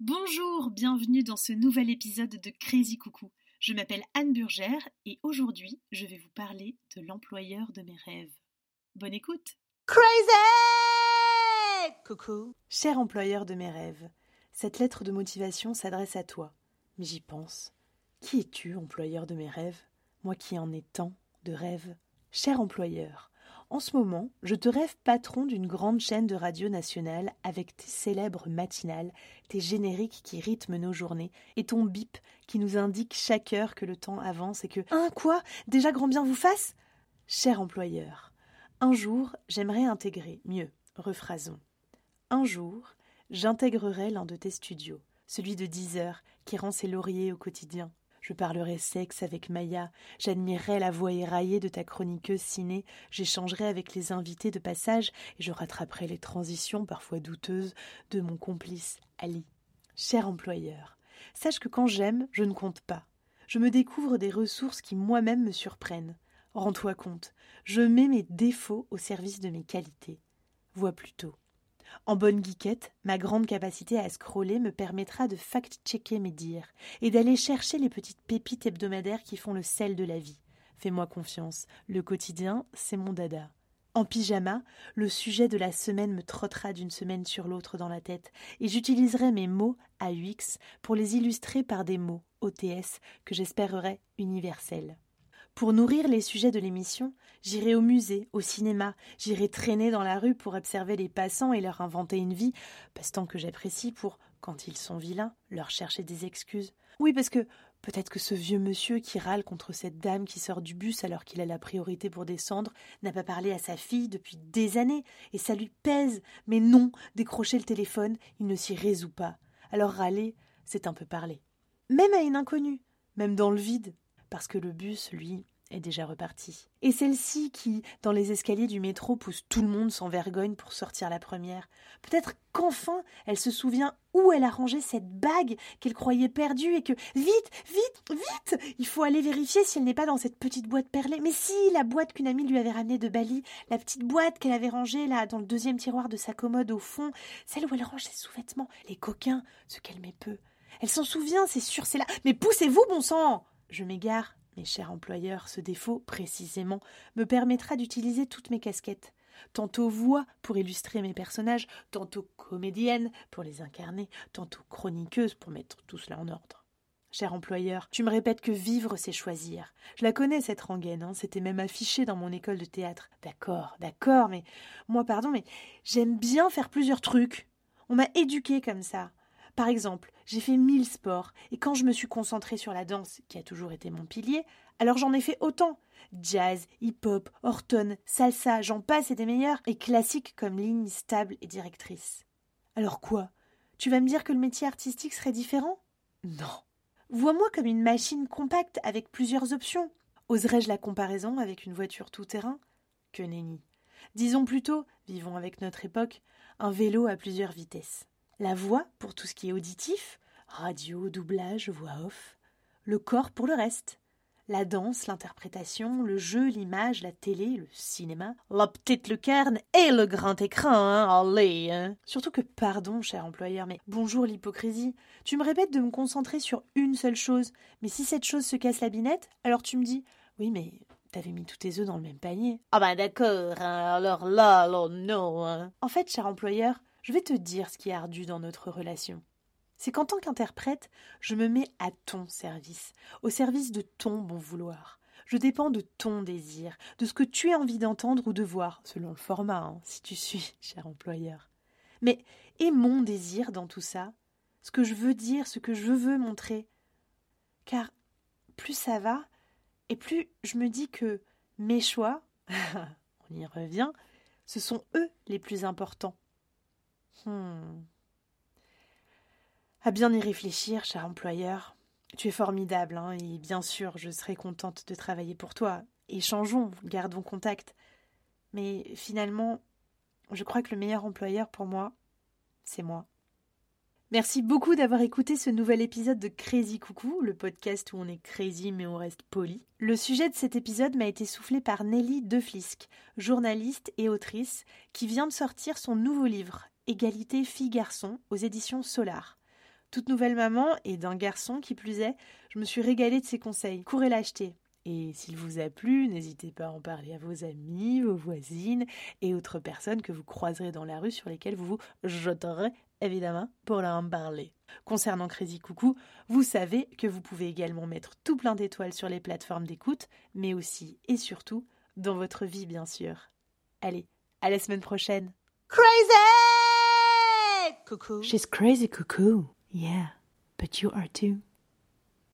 Bonjour, bienvenue dans ce nouvel épisode de Crazy Coucou. Je m'appelle Anne Burgère et aujourd'hui je vais vous parler de l'employeur de mes rêves. Bonne écoute Crazy Coucou. Cher employeur de mes rêves, cette lettre de motivation s'adresse à toi. Mais j'y pense. Qui es-tu, employeur de mes rêves? Moi qui en ai tant de rêves. Cher employeur, en ce moment, je te rêve patron d'une grande chaîne de radio nationale avec tes célèbres matinales, tes génériques qui rythment nos journées et ton bip qui nous indique chaque heure que le temps avance et que Hein, quoi? Déjà grand bien vous fasse? Cher employeur, un jour, j'aimerais intégrer, mieux, rephrasons. Un jour, j'intégrerai l'un de tes studios, celui de 10 heures qui rend ses lauriers au quotidien, je parlerai sexe avec Maya, j'admirerai la voix éraillée de ta chroniqueuse ciné, j'échangerai avec les invités de passage et je rattraperai les transitions parfois douteuses de mon complice Ali. Cher employeur, sache que quand j'aime, je ne compte pas. Je me découvre des ressources qui moi-même me surprennent. Rends-toi compte, je mets mes défauts au service de mes qualités. Vois plutôt. En bonne geekette, ma grande capacité à scroller me permettra de fact-checker mes dires et d'aller chercher les petites pépites hebdomadaires qui font le sel de la vie. Fais-moi confiance, le quotidien, c'est mon dada. En pyjama, le sujet de la semaine me trottera d'une semaine sur l'autre dans la tête, et j'utiliserai mes mots à UX pour les illustrer par des mots OTS que j'espérerai universels. Pour nourrir les sujets de l'émission, j'irai au musée, au cinéma, j'irai traîner dans la rue pour observer les passants et leur inventer une vie, passe-temps que j'apprécie pour, quand ils sont vilains, leur chercher des excuses. Oui, parce que peut-être que ce vieux monsieur qui râle contre cette dame qui sort du bus alors qu'il a la priorité pour descendre n'a pas parlé à sa fille depuis des années, et ça lui pèse. Mais non, décrocher le téléphone, il ne s'y résout pas. Alors râler, c'est un peu parler. Même à une inconnue, même dans le vide, parce que le bus, lui, est déjà reparti. Et celle-ci qui, dans les escaliers du métro, pousse tout le monde sans vergogne pour sortir la première. Peut-être qu'enfin elle se souvient où elle a rangé cette bague qu'elle croyait perdue et que vite, vite, vite, il faut aller vérifier si elle n'est pas dans cette petite boîte perlée. Mais si, la boîte qu'une amie lui avait ramenée de Bali, la petite boîte qu'elle avait rangée là dans le deuxième tiroir de sa commode au fond, celle où elle range ses sous-vêtements, les coquins, ce qu'elle met peu. Elle s'en souvient, c'est sûr, c'est là. Mais poussez-vous, bon sang Je m'égare, mes chers employeurs, ce défaut, précisément, me permettra d'utiliser toutes mes casquettes. Tantôt voix pour illustrer mes personnages, tantôt comédienne pour les incarner, tantôt chroniqueuse pour mettre tout cela en ordre. Cher employeur, tu me répètes que vivre, c'est choisir. Je la connais, cette rengaine, hein, c'était même affiché dans mon école de théâtre. D'accord, d'accord, mais moi, pardon, mais j'aime bien faire plusieurs trucs. On m'a éduqué comme ça. Par exemple, j'ai fait mille sports, et quand je me suis concentrée sur la danse, qui a toujours été mon pilier, alors j'en ai fait autant. Jazz, hip-hop, Horton, salsa, j'en passe et des meilleurs, et classiques comme ligne stable et directrice. Alors quoi? Tu vas me dire que le métier artistique serait différent? Non. Vois-moi comme une machine compacte avec plusieurs options. Oserais-je la comparaison avec une voiture tout-terrain? Que nenni. Disons plutôt, vivons avec notre époque, un vélo à plusieurs vitesses. La voix pour tout ce qui est auditif, radio, doublage, voix off. Le corps pour le reste. La danse, l'interprétation, le jeu, l'image, la télé, le cinéma, la petite lucarne et le grand écran, hein, allez hein. Surtout que, pardon, cher employeur, mais bonjour l'hypocrisie. Tu me répètes de me concentrer sur une seule chose, mais si cette chose se casse la binette, alors tu me dis Oui, mais t'avais mis tous tes œufs dans le même panier. Ah ben d'accord, hein, alors là, là, non. En fait, cher employeur, je vais te dire ce qui est ardu dans notre relation. C'est qu'en tant qu'interprète, je me mets à ton service, au service de ton bon vouloir. Je dépends de ton désir, de ce que tu as envie d'entendre ou de voir, selon le format, hein, si tu suis, cher employeur. Mais est mon désir dans tout ça Ce que je veux dire, ce que je veux montrer? Car plus ça va, et plus je me dis que mes choix, on y revient, ce sont eux les plus importants. Hmm. À bien y réfléchir, cher employeur. Tu es formidable, hein, et bien sûr, je serai contente de travailler pour toi. Échangeons, gardons contact. Mais finalement, je crois que le meilleur employeur pour moi, c'est moi. Merci beaucoup d'avoir écouté ce nouvel épisode de Crazy Coucou, le podcast où on est crazy mais on reste poli. Le sujet de cet épisode m'a été soufflé par Nelly Deflisque, journaliste et autrice, qui vient de sortir son nouveau livre, Égalité filles-garçons aux éditions Solar. Toute nouvelle maman et d'un garçon qui plus est, je me suis régalée de ses conseils. Courez l'acheter. Et s'il vous a plu, n'hésitez pas à en parler à vos amis, vos voisines et autres personnes que vous croiserez dans la rue sur lesquelles vous vous jeterez évidemment pour leur en parler. Concernant Crazy Coucou, vous savez que vous pouvez également mettre tout plein d'étoiles sur les plateformes d'écoute, mais aussi et surtout dans votre vie bien sûr. Allez, à la semaine prochaine. Crazy! Coucou. She's crazy cuckoo. Yeah, but you are too.